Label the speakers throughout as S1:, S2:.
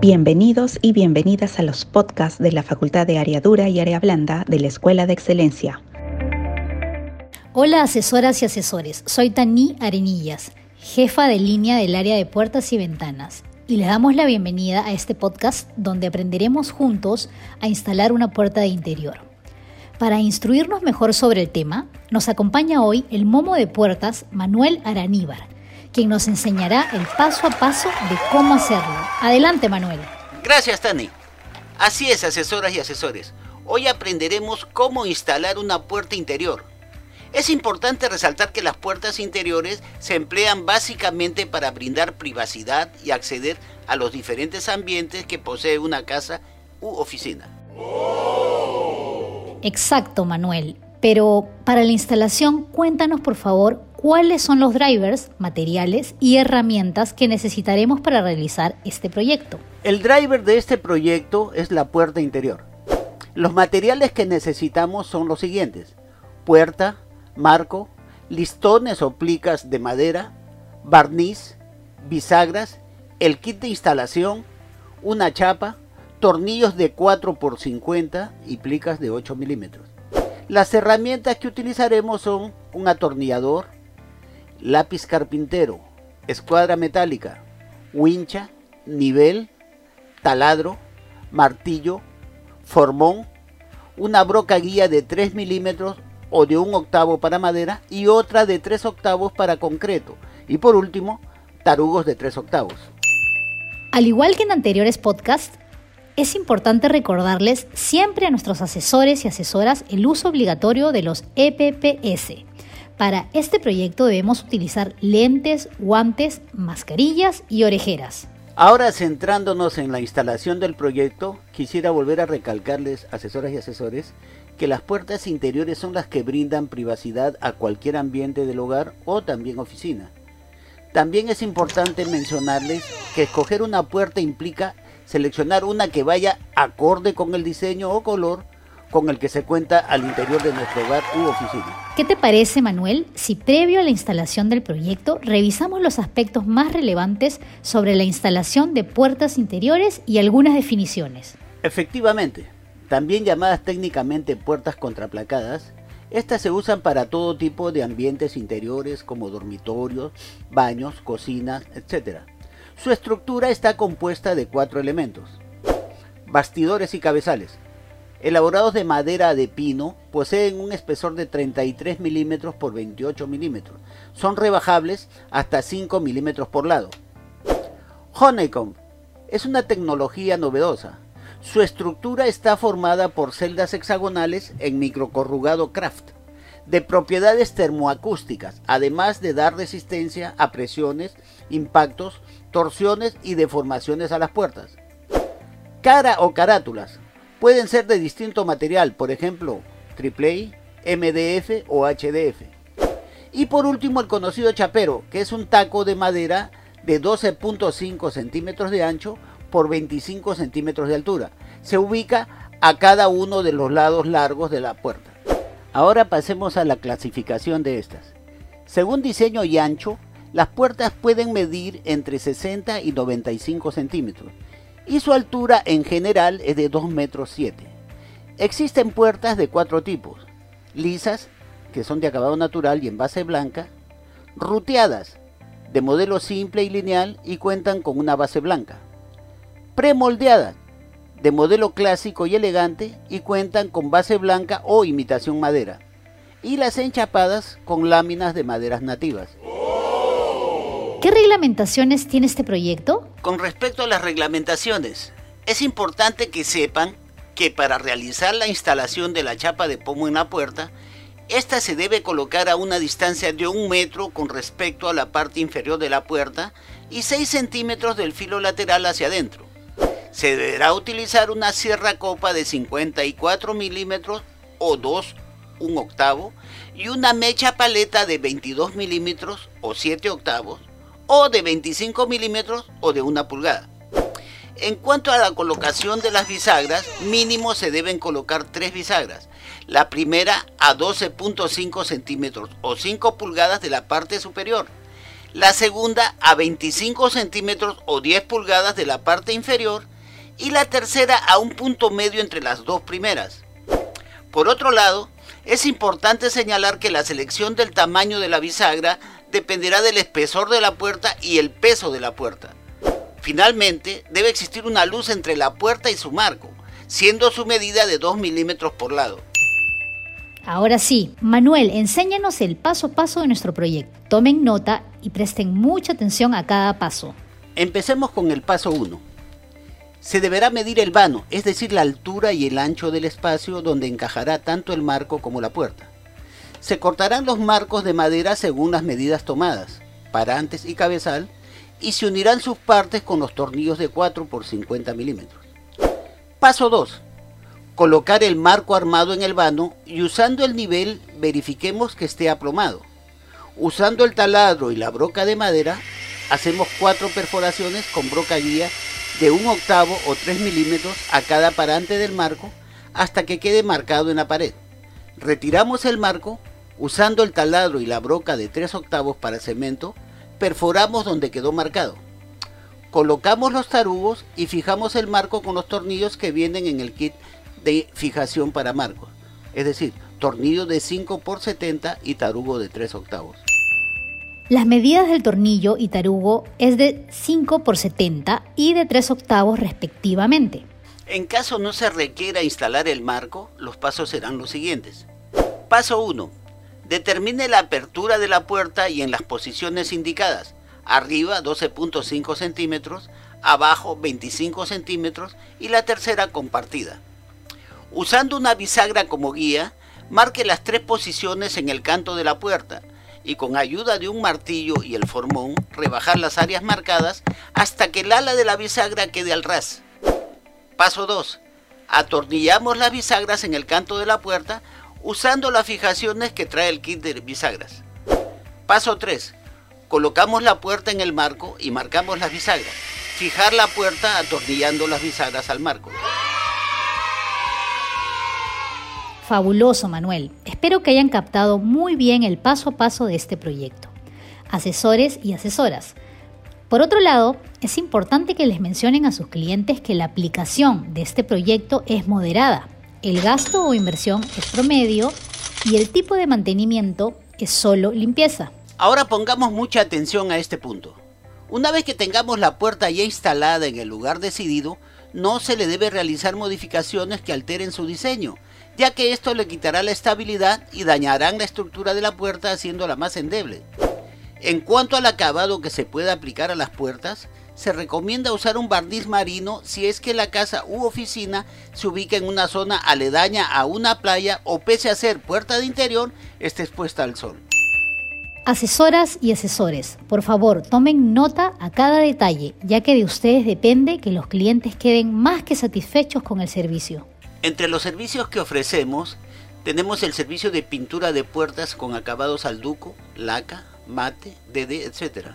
S1: Bienvenidos y bienvenidas a los podcasts de la Facultad de Área Dura y Área Blanda de la Escuela de Excelencia.
S2: Hola asesoras y asesores, soy Tani Arenillas, jefa de línea del área de puertas y ventanas, y les damos la bienvenida a este podcast donde aprenderemos juntos a instalar una puerta de interior. Para instruirnos mejor sobre el tema, nos acompaña hoy el momo de puertas Manuel Araníbar, quien nos enseñará el paso a paso de cómo hacerlo. Adelante, Manuel.
S3: Gracias, Tani. Así es, asesoras y asesores. Hoy aprenderemos cómo instalar una puerta interior. Es importante resaltar que las puertas interiores se emplean básicamente para brindar privacidad y acceder a los diferentes ambientes que posee una casa u oficina.
S2: Exacto, Manuel. Pero para la instalación, cuéntanos por favor cuáles son los drivers, materiales y herramientas que necesitaremos para realizar este proyecto.
S3: El driver de este proyecto es la puerta interior. Los materiales que necesitamos son los siguientes. Puerta, marco, listones o plicas de madera, barniz, bisagras, el kit de instalación, una chapa, tornillos de 4 x 50 y plicas de 8 milímetros. Las herramientas que utilizaremos son un atornillador, lápiz carpintero, escuadra metálica, wincha, nivel, taladro, martillo, formón, una broca guía de 3 milímetros o de un octavo para madera y otra de 3 octavos para concreto. Y por último, tarugos de 3 octavos.
S2: Al igual que en anteriores podcasts, es importante recordarles siempre a nuestros asesores y asesoras el uso obligatorio de los EPPS, para este proyecto debemos utilizar lentes, guantes, mascarillas y orejeras.
S3: Ahora centrándonos en la instalación del proyecto, quisiera volver a recalcarles, asesoras y asesores, que las puertas interiores son las que brindan privacidad a cualquier ambiente del hogar o también oficina. También es importante mencionarles que escoger una puerta implica seleccionar una que vaya acorde con el diseño o color con el que se cuenta al interior de nuestro hogar u oficina.
S2: ¿Qué te parece, Manuel, si previo a la instalación del proyecto revisamos los aspectos más relevantes sobre la instalación de puertas interiores y algunas definiciones?
S3: Efectivamente, también llamadas técnicamente puertas contraplacadas, estas se usan para todo tipo de ambientes interiores como dormitorios, baños, cocinas, etc. Su estructura está compuesta de cuatro elementos. Bastidores y cabezales, elaborados de madera de pino, poseen un espesor de 33 milímetros por 28 milímetros. Son rebajables hasta 5 milímetros por lado. Honeycomb es una tecnología novedosa. Su estructura está formada por celdas hexagonales en microcorrugado craft, de propiedades termoacústicas, además de dar resistencia a presiones, impactos, torsiones y deformaciones a las puertas. Cara o carátulas Pueden ser de distinto material, por ejemplo, AAA, MDF o HDF. Y por último el conocido chapero, que es un taco de madera de 12.5 centímetros de ancho por 25 centímetros de altura. Se ubica a cada uno de los lados largos de la puerta. Ahora pasemos a la clasificación de estas. Según diseño y ancho, las puertas pueden medir entre 60 y 95 centímetros y su altura en general es de 2 metros 7. Existen puertas de cuatro tipos, lisas, que son de acabado natural y en base blanca, ruteadas, de modelo simple y lineal y cuentan con una base blanca, premoldeadas, de modelo clásico y elegante y cuentan con base blanca o imitación madera, y las enchapadas con láminas de maderas nativas.
S2: ¿Qué reglamentaciones tiene este proyecto?
S3: Con respecto a las reglamentaciones, es importante que sepan que para realizar la instalación de la chapa de pomo en la puerta, esta se debe colocar a una distancia de un metro con respecto a la parte inferior de la puerta y 6 centímetros del filo lateral hacia adentro. Se deberá utilizar una sierra copa de 54 milímetros o 2, un octavo, y una mecha paleta de 22 milímetros o 7 octavos o de 25 milímetros o de una pulgada. En cuanto a la colocación de las bisagras, mínimo se deben colocar tres bisagras. La primera a 12.5 centímetros o 5 pulgadas de la parte superior. la segunda a 25 centímetros o 10 pulgadas de la parte inferior y la tercera a un punto medio entre las dos primeras. Por otro lado, es importante señalar que la selección del tamaño de la bisagra dependerá del espesor de la puerta y el peso de la puerta. Finalmente, debe existir una luz entre la puerta y su marco, siendo su medida de 2 milímetros por lado.
S2: Ahora sí, Manuel, enséñanos el paso a paso de nuestro proyecto. Tomen nota y presten mucha atención a cada paso.
S3: Empecemos con el paso 1. Se deberá medir el vano, es decir, la altura y el ancho del espacio donde encajará tanto el marco como la puerta. Se cortarán los marcos de madera según las medidas tomadas, parantes y cabezal, y se unirán sus partes con los tornillos de 4 por 50 milímetros. Paso 2. Colocar el marco armado en el vano y usando el nivel verifiquemos que esté aplomado. Usando el taladro y la broca de madera, hacemos cuatro perforaciones con broca guía de un octavo o 3 milímetros a cada parante del marco hasta que quede marcado en la pared. Retiramos el marco, usando el taladro y la broca de 3 octavos para cemento, perforamos donde quedó marcado. Colocamos los tarugos y fijamos el marco con los tornillos que vienen en el kit de fijación para marcos, es decir, tornillo de 5 por 70 y tarugo de 3 octavos.
S2: Las medidas del tornillo y tarugo es de 5 por 70 y de 3 octavos respectivamente.
S3: En caso no se requiera instalar el marco, los pasos serán los siguientes. Paso 1. Determine la apertura de la puerta y en las posiciones indicadas. Arriba 12.5 centímetros, abajo 25 centímetros y la tercera compartida. Usando una bisagra como guía, marque las tres posiciones en el canto de la puerta y con ayuda de un martillo y el formón rebajar las áreas marcadas hasta que el ala de la bisagra quede al ras. Paso 2. Atornillamos las bisagras en el canto de la puerta usando las fijaciones que trae el kit de bisagras. Paso 3. Colocamos la puerta en el marco y marcamos las bisagras. Fijar la puerta atornillando las bisagras al marco.
S2: Fabuloso, Manuel. Espero que hayan captado muy bien el paso a paso de este proyecto. Asesores y asesoras. Por otro lado, es importante que les mencionen a sus clientes que la aplicación de este proyecto es moderada. El gasto o inversión es promedio y el tipo de mantenimiento es solo limpieza.
S3: Ahora pongamos mucha atención a este punto. Una vez que tengamos la puerta ya instalada en el lugar decidido, no se le debe realizar modificaciones que alteren su diseño, ya que esto le quitará la estabilidad y dañarán la estructura de la puerta haciéndola más endeble. En cuanto al acabado que se puede aplicar a las puertas, se recomienda usar un barniz marino si es que la casa u oficina se ubica en una zona aledaña a una playa o pese a ser puerta de interior, esté expuesta al sol.
S2: Asesoras y asesores, por favor tomen nota a cada detalle, ya que de ustedes depende que los clientes queden más que satisfechos con el servicio.
S3: Entre los servicios que ofrecemos, tenemos el servicio de pintura de puertas con acabados al duco, laca, mate, DD, etc.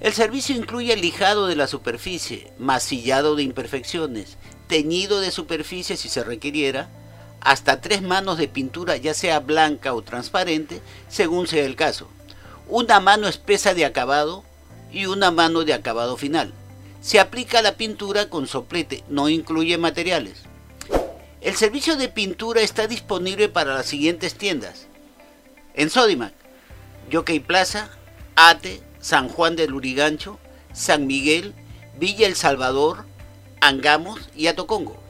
S3: El servicio incluye el lijado de la superficie, masillado de imperfecciones, teñido de superficie si se requiriera, hasta tres manos de pintura ya sea blanca o transparente, según sea el caso, una mano espesa de acabado y una mano de acabado final. Se aplica la pintura con soplete, no incluye materiales. El servicio de pintura está disponible para las siguientes tiendas. En Sodimac, Jockey Plaza, Ate, San Juan del Urigancho, San Miguel, Villa El Salvador, Angamos y Atocongo.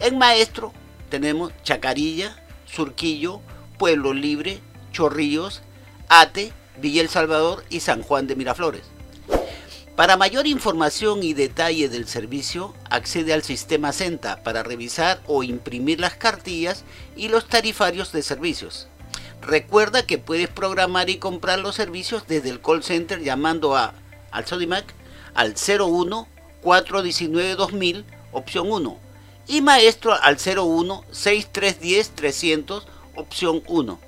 S3: En Maestro tenemos Chacarilla, Surquillo, Pueblo Libre, Chorrillos, Ate, Villa El Salvador y San Juan de Miraflores. Para mayor información y detalle del servicio, accede al sistema CENTA para revisar o imprimir las cartillas y los tarifarios de servicios. Recuerda que puedes programar y comprar los servicios desde el call center llamando a al Sodimac al 01 419 2000 opción 1 y maestro al 01 6310 300 opción 1.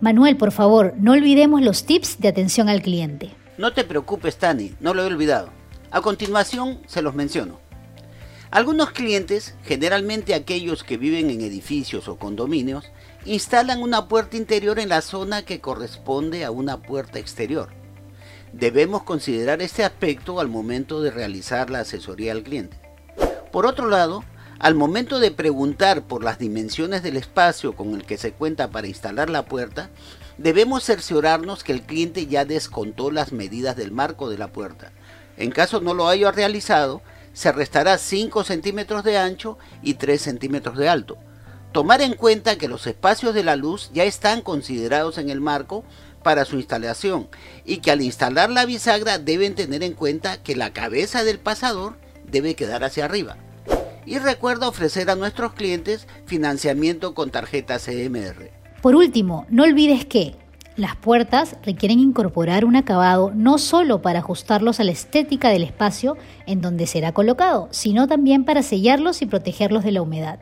S2: Manuel, por favor, no olvidemos los tips de atención al cliente.
S3: No te preocupes, Tani, no lo he olvidado. A continuación se los menciono. Algunos clientes, generalmente aquellos que viven en edificios o condominios, instalan una puerta interior en la zona que corresponde a una puerta exterior. Debemos considerar este aspecto al momento de realizar la asesoría al cliente. Por otro lado, al momento de preguntar por las dimensiones del espacio con el que se cuenta para instalar la puerta, debemos cerciorarnos que el cliente ya descontó las medidas del marco de la puerta. En caso no lo haya realizado, se restará 5 centímetros de ancho y 3 centímetros de alto. Tomar en cuenta que los espacios de la luz ya están considerados en el marco para su instalación y que al instalar la bisagra deben tener en cuenta que la cabeza del pasador debe quedar hacia arriba. Y recuerda ofrecer a nuestros clientes financiamiento con tarjeta CMR.
S2: Por último, no olvides que las puertas requieren incorporar un acabado no solo para ajustarlos a la estética del espacio en donde será colocado, sino también para sellarlos y protegerlos de la humedad.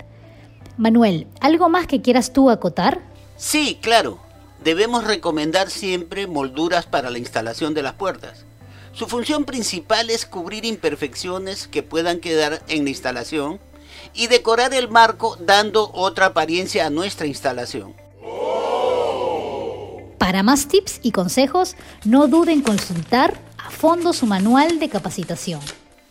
S2: Manuel, ¿algo más que quieras tú acotar?
S3: Sí, claro. Debemos recomendar siempre molduras para la instalación de las puertas. Su función principal es cubrir imperfecciones que puedan quedar en la instalación y decorar el marco dando otra apariencia a nuestra instalación.
S2: Para más tips y consejos, no duden en consultar a fondo su manual de capacitación.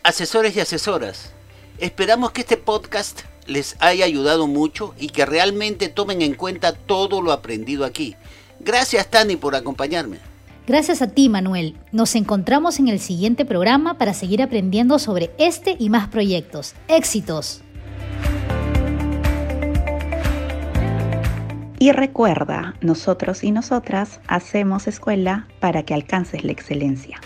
S3: Asesores y asesoras, esperamos que este podcast les haya ayudado mucho y que realmente tomen en cuenta todo lo aprendido aquí. Gracias Tani por acompañarme.
S2: Gracias a ti Manuel. Nos encontramos en el siguiente programa para seguir aprendiendo sobre este y más proyectos. Éxitos.
S1: Y recuerda, nosotros y nosotras hacemos escuela para que alcances la excelencia.